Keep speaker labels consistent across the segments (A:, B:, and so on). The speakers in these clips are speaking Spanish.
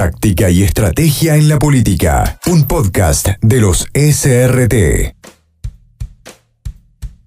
A: Táctica y estrategia en la política. Un podcast de los SRT.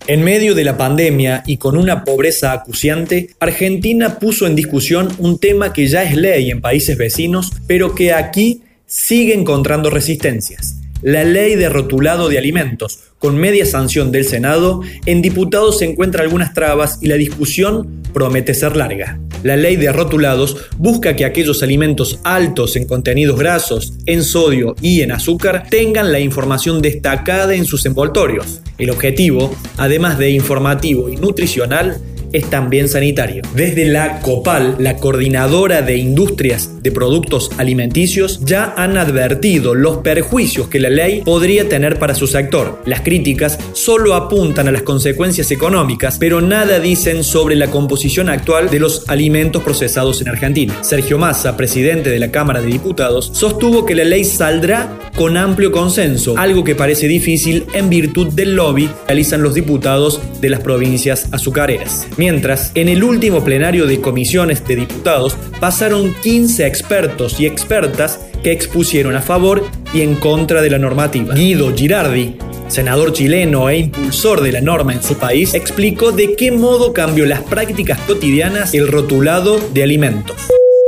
B: En medio de la pandemia y con una pobreza acuciante, Argentina puso en discusión un tema que ya es ley en países vecinos, pero que aquí sigue encontrando resistencias la ley de rotulado de alimentos, con media sanción del Senado, en diputados se encuentra algunas trabas y la discusión promete ser larga. La ley de rotulados busca que aquellos alimentos altos en contenidos grasos, en sodio y en azúcar tengan la información destacada en sus envoltorios. El objetivo, además de informativo y nutricional, es también sanitario. Desde la COPAL, la Coordinadora de Industrias de Productos Alimenticios, ya han advertido los perjuicios que la ley podría tener para su sector. Las críticas solo apuntan a las consecuencias económicas, pero nada dicen sobre la composición actual de los alimentos procesados en Argentina. Sergio Massa, presidente de la Cámara de Diputados, sostuvo que la ley saldrá con amplio consenso, algo que parece difícil en virtud del lobby que realizan los diputados de las provincias azucareras. Mientras, en el último plenario de comisiones de diputados pasaron 15 expertos y expertas que expusieron a favor y en contra de la normativa. Guido Girardi, senador chileno e impulsor de la norma en su país, explicó de qué modo cambió las prácticas cotidianas el rotulado de alimentos.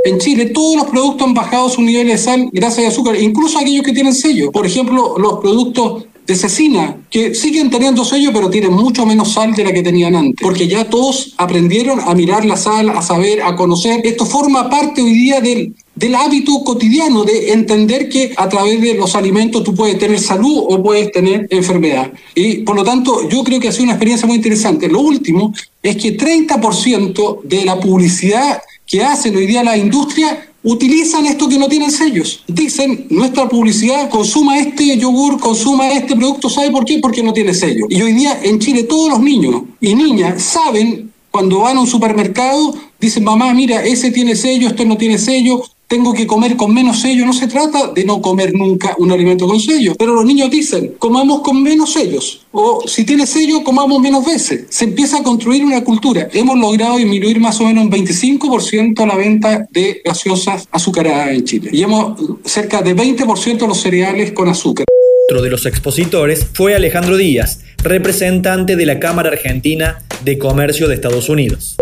C: En Chile todos los productos han bajado su nivel de sal, grasa y azúcar, incluso aquellos que tienen sello. Por ejemplo, los productos de cecina, que siguen teniendo sello, pero tienen mucho menos sal de la que tenían antes, porque ya todos aprendieron a mirar la sal, a saber, a conocer. Esto forma parte hoy día del, del hábito cotidiano de entender que a través de los alimentos tú puedes tener salud o puedes tener enfermedad. Y por lo tanto, yo creo que ha sido una experiencia muy interesante. Lo último es que 30% de la publicidad que hacen hoy día la industria utilizan esto que no tienen sellos. Dicen, nuestra publicidad consuma este yogur, consuma este producto, ¿sabe por qué? Porque no tiene sello. Y hoy día en Chile todos los niños y niñas saben cuando van a un supermercado, dicen, mamá, mira, ese tiene sello, este no tiene sello, tengo que comer con menos sello. No se trata de no comer nunca un alimento con sello, pero los niños dicen, comamos con menos sellos. O si tiene sello, comamos menos veces. Se empieza a construir una cultura. Hemos logrado disminuir más o menos un 25% la venta de gaseosas azucaradas en Chile. Y hemos cerca de 20% de los cereales con azúcar.
B: Otro de los expositores fue Alejandro Díaz, representante de la Cámara Argentina de Comercio de Estados Unidos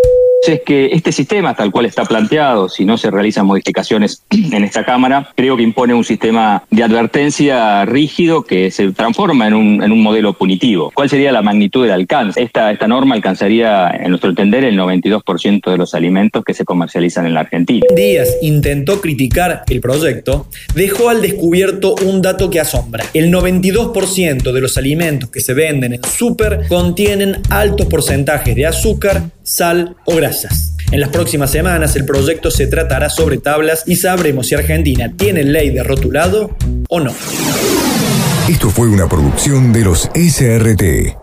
D: es que este sistema, tal cual está planteado, si no se realizan modificaciones en esta Cámara, creo que impone un sistema de advertencia rígido que se transforma en un, en un modelo punitivo. ¿Cuál sería la magnitud del alcance? Esta, esta norma alcanzaría, en nuestro entender, el 92% de los alimentos que se comercializan en la Argentina.
B: Díaz intentó criticar el proyecto, dejó al descubierto un dato que asombra. El 92% de los alimentos que se venden en súper contienen altos porcentajes de azúcar, sal o grasas. En las próximas semanas el proyecto se tratará sobre tablas y sabremos si Argentina tiene ley de rotulado o no.
A: Esto fue una producción de los SRT.